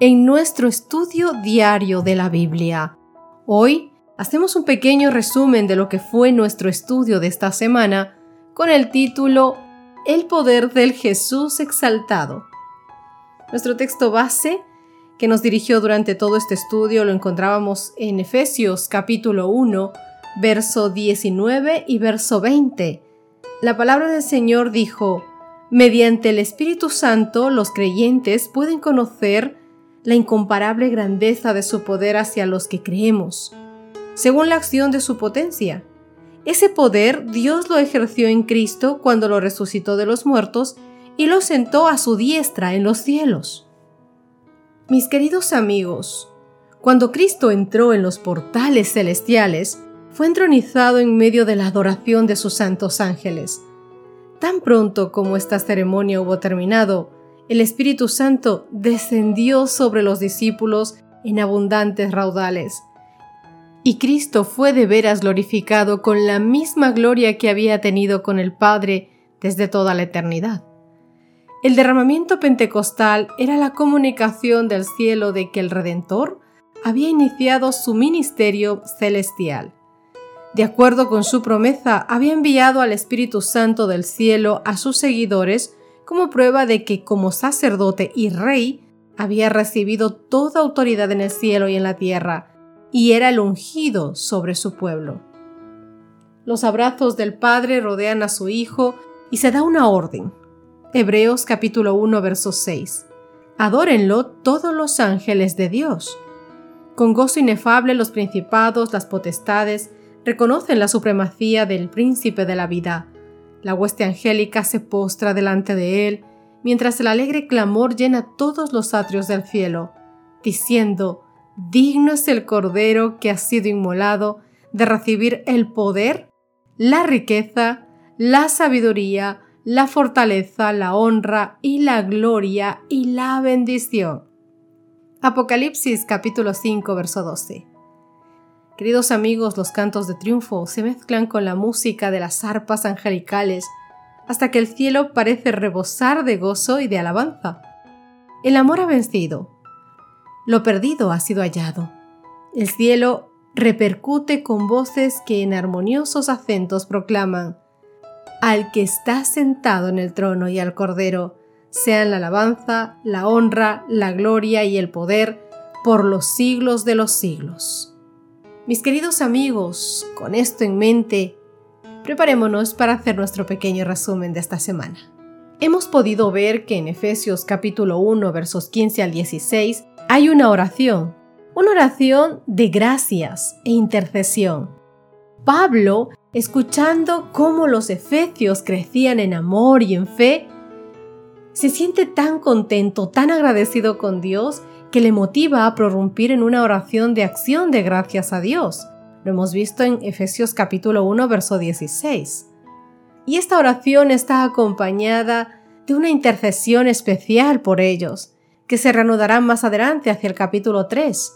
en nuestro estudio diario de la Biblia. Hoy hacemos un pequeño resumen de lo que fue nuestro estudio de esta semana con el título El poder del Jesús exaltado. Nuestro texto base que nos dirigió durante todo este estudio lo encontrábamos en Efesios capítulo 1, verso 19 y verso 20 la palabra del Señor dijo, mediante el Espíritu Santo los creyentes pueden conocer la incomparable grandeza de su poder hacia los que creemos, según la acción de su potencia. Ese poder Dios lo ejerció en Cristo cuando lo resucitó de los muertos y lo sentó a su diestra en los cielos. Mis queridos amigos, cuando Cristo entró en los portales celestiales, fue entronizado en medio de la adoración de sus santos ángeles. Tan pronto como esta ceremonia hubo terminado, el Espíritu Santo descendió sobre los discípulos en abundantes raudales. Y Cristo fue de veras glorificado con la misma gloria que había tenido con el Padre desde toda la eternidad. El derramamiento pentecostal era la comunicación del cielo de que el Redentor había iniciado su ministerio celestial de acuerdo con su promesa, había enviado al Espíritu Santo del cielo a sus seguidores como prueba de que como sacerdote y rey había recibido toda autoridad en el cielo y en la tierra, y era el ungido sobre su pueblo. Los abrazos del Padre rodean a su Hijo y se da una orden. Hebreos capítulo 1 verso 6. Adórenlo todos los ángeles de Dios. Con gozo inefable los principados, las potestades, reconocen la supremacía del príncipe de la vida. La hueste angélica se postra delante de él, mientras el alegre clamor llena todos los atrios del cielo, diciendo, Digno es el Cordero que ha sido inmolado de recibir el poder, la riqueza, la sabiduría, la fortaleza, la honra y la gloria y la bendición. Apocalipsis capítulo 5 verso 12. Queridos amigos, los cantos de triunfo se mezclan con la música de las arpas angelicales hasta que el cielo parece rebosar de gozo y de alabanza. El amor ha vencido. Lo perdido ha sido hallado. El cielo repercute con voces que en armoniosos acentos proclaman al que está sentado en el trono y al Cordero, sean la alabanza, la honra, la gloria y el poder por los siglos de los siglos. Mis queridos amigos, con esto en mente, preparémonos para hacer nuestro pequeño resumen de esta semana. Hemos podido ver que en Efesios capítulo 1 versos 15 al 16 hay una oración, una oración de gracias e intercesión. Pablo, escuchando cómo los efesios crecían en amor y en fe, se siente tan contento, tan agradecido con Dios, que le motiva a prorrumpir en una oración de acción de gracias a Dios. Lo hemos visto en Efesios capítulo 1, verso 16. Y esta oración está acompañada de una intercesión especial por ellos, que se reanudará más adelante hacia el capítulo 3.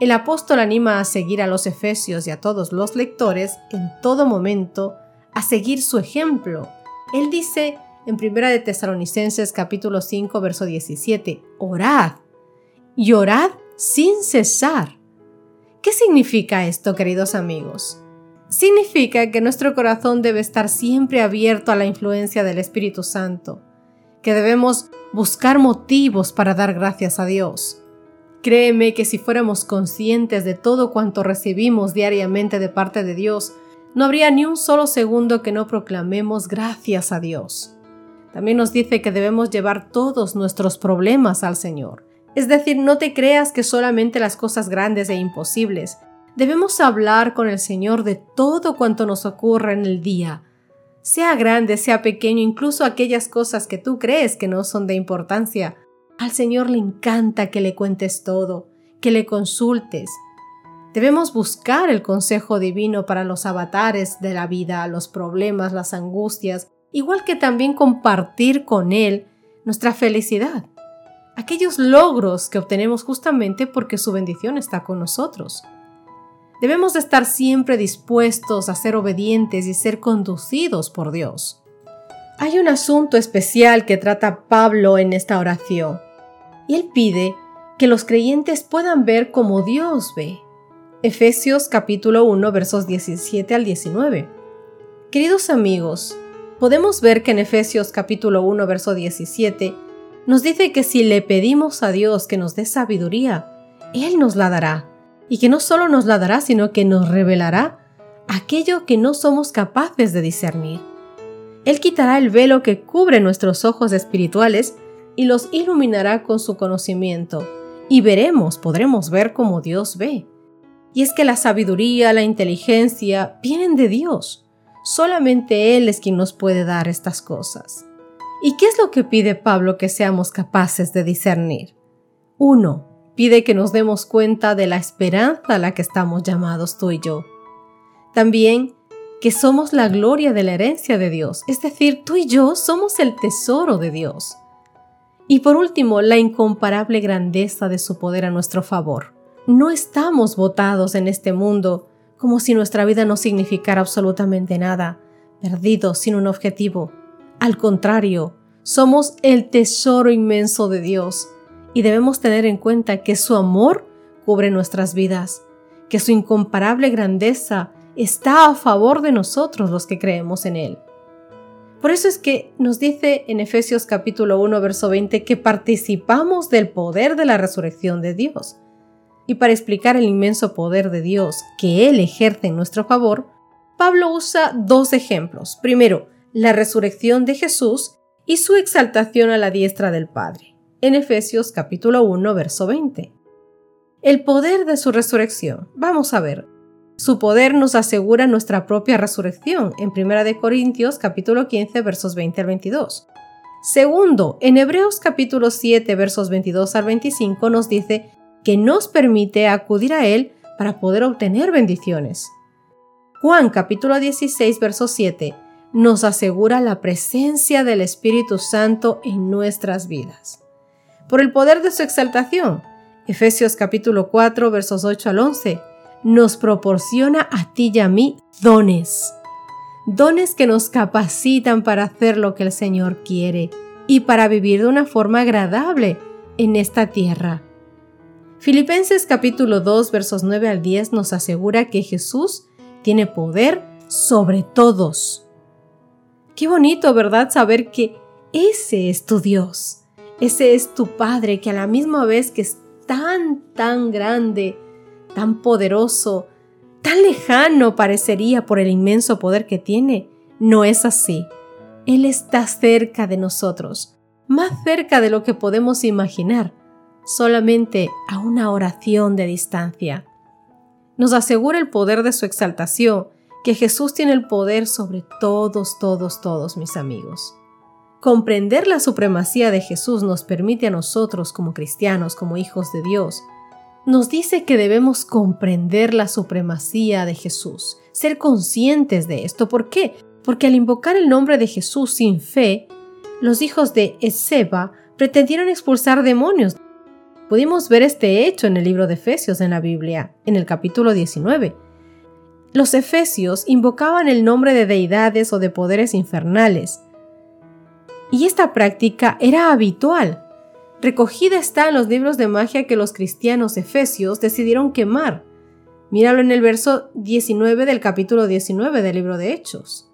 El apóstol anima a seguir a los efesios y a todos los lectores en todo momento a seguir su ejemplo. Él dice en 1 de Tesalonicenses capítulo 5 verso 17, orad Llorad sin cesar. ¿Qué significa esto, queridos amigos? Significa que nuestro corazón debe estar siempre abierto a la influencia del Espíritu Santo, que debemos buscar motivos para dar gracias a Dios. Créeme que si fuéramos conscientes de todo cuanto recibimos diariamente de parte de Dios, no habría ni un solo segundo que no proclamemos gracias a Dios. También nos dice que debemos llevar todos nuestros problemas al Señor es decir, no te creas que solamente las cosas grandes e imposibles. Debemos hablar con el Señor de todo cuanto nos ocurre en el día. Sea grande, sea pequeño, incluso aquellas cosas que tú crees que no son de importancia. Al Señor le encanta que le cuentes todo, que le consultes. Debemos buscar el consejo divino para los avatares de la vida, los problemas, las angustias, igual que también compartir con Él nuestra felicidad, aquellos logros que obtenemos justamente porque su bendición está con nosotros. Debemos estar siempre dispuestos a ser obedientes y ser conducidos por Dios. Hay un asunto especial que trata Pablo en esta oración, y él pide que los creyentes puedan ver como Dios ve. Efesios capítulo 1 versos 17 al 19. Queridos amigos, podemos ver que en Efesios capítulo 1 verso 17 nos dice que si le pedimos a Dios que nos dé sabiduría, Él nos la dará, y que no solo nos la dará, sino que nos revelará aquello que no somos capaces de discernir. Él quitará el velo que cubre nuestros ojos espirituales y los iluminará con su conocimiento, y veremos, podremos ver como Dios ve. Y es que la sabiduría, la inteligencia vienen de Dios. Solamente Él es quien nos puede dar estas cosas. ¿Y qué es lo que pide Pablo que seamos capaces de discernir? Uno, pide que nos demos cuenta de la esperanza a la que estamos llamados tú y yo. También que somos la gloria de la herencia de Dios, es decir, tú y yo somos el tesoro de Dios. Y por último, la incomparable grandeza de su poder a nuestro favor. No estamos votados en este mundo como si nuestra vida no significara absolutamente nada, perdidos sin un objetivo. Al contrario, somos el tesoro inmenso de Dios y debemos tener en cuenta que su amor cubre nuestras vidas, que su incomparable grandeza está a favor de nosotros los que creemos en Él. Por eso es que nos dice en Efesios capítulo 1, verso 20, que participamos del poder de la resurrección de Dios. Y para explicar el inmenso poder de Dios que Él ejerce en nuestro favor, Pablo usa dos ejemplos. Primero, la resurrección de Jesús y su exaltación a la diestra del Padre en Efesios capítulo 1, verso 20. El poder de su resurrección. Vamos a ver. Su poder nos asegura nuestra propia resurrección en 1 de Corintios capítulo 15 versos 20 al 22. Segundo, en Hebreos capítulo 7 versos 22 al 25 nos dice que nos permite acudir a Él para poder obtener bendiciones. Juan capítulo 16 verso 7 nos asegura la presencia del Espíritu Santo en nuestras vidas por el poder de su exaltación. Efesios capítulo 4 versos 8 al 11 nos proporciona a ti y a mí dones. Dones que nos capacitan para hacer lo que el Señor quiere y para vivir de una forma agradable en esta tierra. Filipenses capítulo 2 versos 9 al 10 nos asegura que Jesús tiene poder sobre todos. Qué bonito, ¿verdad? Saber que ese es tu Dios ese es tu Padre que a la misma vez que es tan, tan grande, tan poderoso, tan lejano parecería por el inmenso poder que tiene, no es así. Él está cerca de nosotros, más cerca de lo que podemos imaginar, solamente a una oración de distancia. Nos asegura el poder de su exaltación, que Jesús tiene el poder sobre todos, todos, todos mis amigos. Comprender la supremacía de Jesús nos permite a nosotros como cristianos, como hijos de Dios, nos dice que debemos comprender la supremacía de Jesús, ser conscientes de esto. ¿Por qué? Porque al invocar el nombre de Jesús sin fe, los hijos de Ezeba pretendieron expulsar demonios. Pudimos ver este hecho en el libro de Efesios en la Biblia, en el capítulo 19. Los efesios invocaban el nombre de deidades o de poderes infernales, y esta práctica era habitual. Recogida está en los libros de magia que los cristianos efesios decidieron quemar. Míralo en el verso 19 del capítulo 19 del libro de Hechos.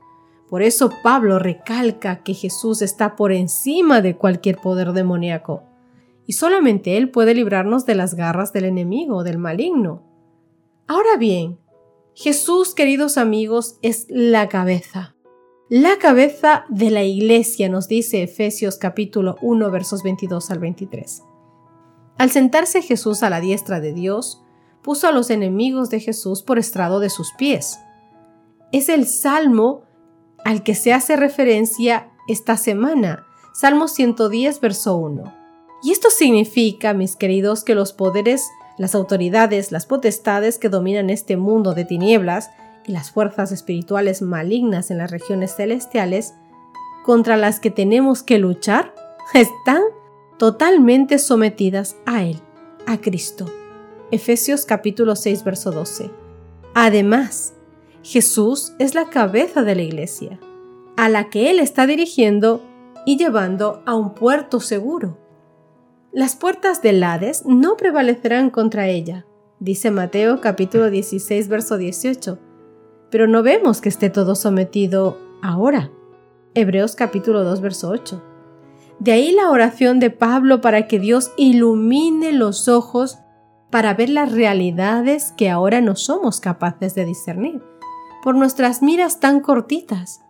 Por eso Pablo recalca que Jesús está por encima de cualquier poder demoníaco, y solamente Él puede librarnos de las garras del enemigo, del maligno. Ahora bien, Jesús, queridos amigos, es la cabeza la cabeza de la iglesia, nos dice Efesios capítulo 1 versos 22 al 23. Al sentarse Jesús a la diestra de Dios, puso a los enemigos de Jesús por estrado de sus pies. Es el salmo al que se hace referencia esta semana, Salmo 110, verso 1. Y esto significa, mis queridos, que los poderes, Las autoridades, las potestades que dominan este mundo de tinieblas y las fuerzas espirituales malignas en las regiones celestiales contra las que tenemos que luchar están totalmente sometidas a Él, a Cristo. Efesios capítulo 6, verso 12. Además, Jesús es la cabeza de la iglesia, a la que Él está dirigiendo y llevando a un puerto seguro. Las puertas del Hades no prevalecerán contra ella, dice Mateo capítulo 16, verso 18, pero no vemos que esté todo sometido ahora. Hebreos capítulo 2, verso 8. De ahí la oración de Pablo para que Dios ilumine los ojos para ver las realidades que ahora no somos capaces de discernir, por nuestras miras tan cortitas.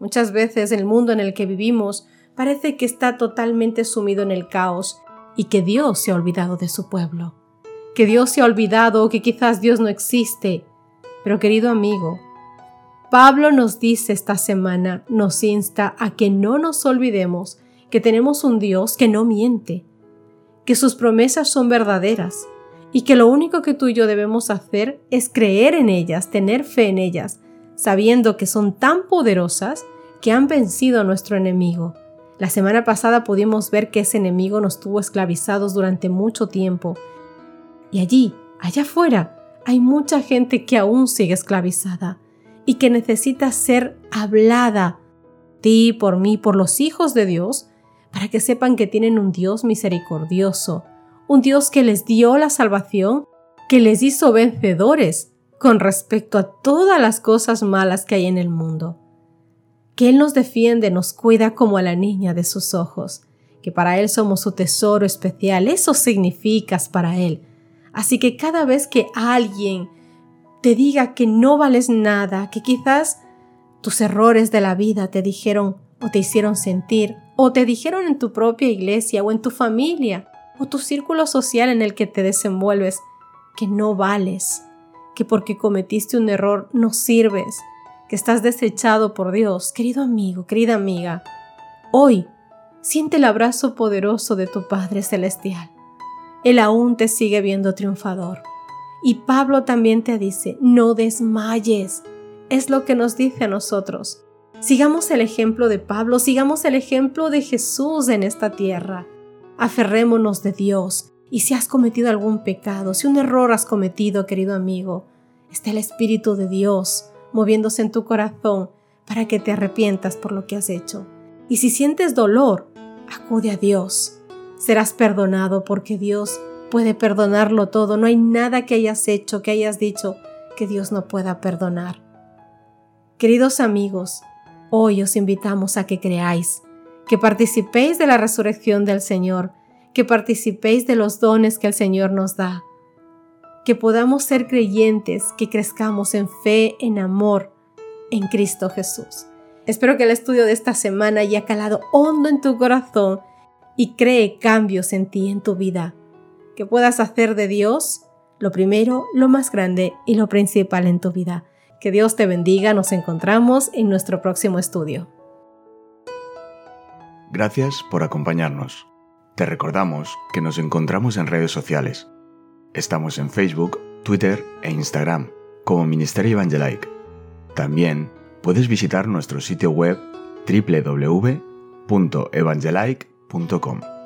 Muchas veces el mundo en el que vivimos parece que está totalmente sumido en el caos y que Dios se ha olvidado de su pueblo, que Dios se ha olvidado o que quizás Dios no existe. Pero querido amigo, Pablo nos dice esta semana, nos insta a que no nos olvidemos que tenemos un Dios que no miente, que sus promesas son verdaderas y que lo único que tú y yo debemos hacer es creer en ellas, tener fe en ellas, sabiendo que son tan poderosas que han vencido a nuestro enemigo. La semana pasada pudimos ver que ese enemigo nos tuvo esclavizados durante mucho tiempo. Y allí, allá afuera, hay mucha gente que aún sigue esclavizada y que necesita ser hablada, ti, por mí, por los hijos de Dios, para que sepan que tienen un Dios misericordioso, un Dios que les dio la salvación, que les hizo vencedores con respecto a todas las cosas malas que hay en el mundo. Que Él nos defiende, nos cuida como a la niña de sus ojos, que para Él somos su tesoro especial, eso significas para Él. Así que cada vez que alguien te diga que no vales nada, que quizás tus errores de la vida te dijeron o te hicieron sentir, o te dijeron en tu propia iglesia o en tu familia, o tu círculo social en el que te desenvuelves que no vales, que porque cometiste un error no sirves, que estás desechado por Dios, querido amigo, querida amiga, hoy siente el abrazo poderoso de tu Padre Celestial. Él aún te sigue viendo triunfador. Y Pablo también te dice, no desmayes. Es lo que nos dice a nosotros. Sigamos el ejemplo de Pablo, sigamos el ejemplo de Jesús en esta tierra aferrémonos de Dios. Y si has cometido algún pecado, si un error has cometido, querido amigo, está el Espíritu de Dios moviéndose en tu corazón para que te arrepientas por lo que has hecho. Y si sientes dolor, acude a Dios. Serás perdonado porque Dios puede perdonarlo todo. No hay nada que hayas hecho, que hayas dicho, que Dios no pueda perdonar. Queridos amigos, hoy os invitamos a que creáis que participéis de la resurrección del Señor, que participéis de los dones que el Señor nos da, que podamos ser creyentes, que crezcamos en fe, en amor, en Cristo Jesús. Espero que el estudio de esta semana haya calado hondo en tu corazón y cree cambios en ti, en tu vida, que puedas hacer de Dios lo primero, lo más grande y lo principal en tu vida. Que Dios te bendiga, nos encontramos en nuestro próximo estudio. Gracias por acompañarnos. Te recordamos que nos encontramos en redes sociales. Estamos en Facebook, Twitter e Instagram como Ministerio Evangelike. También puedes visitar nuestro sitio web www.evangelike.com.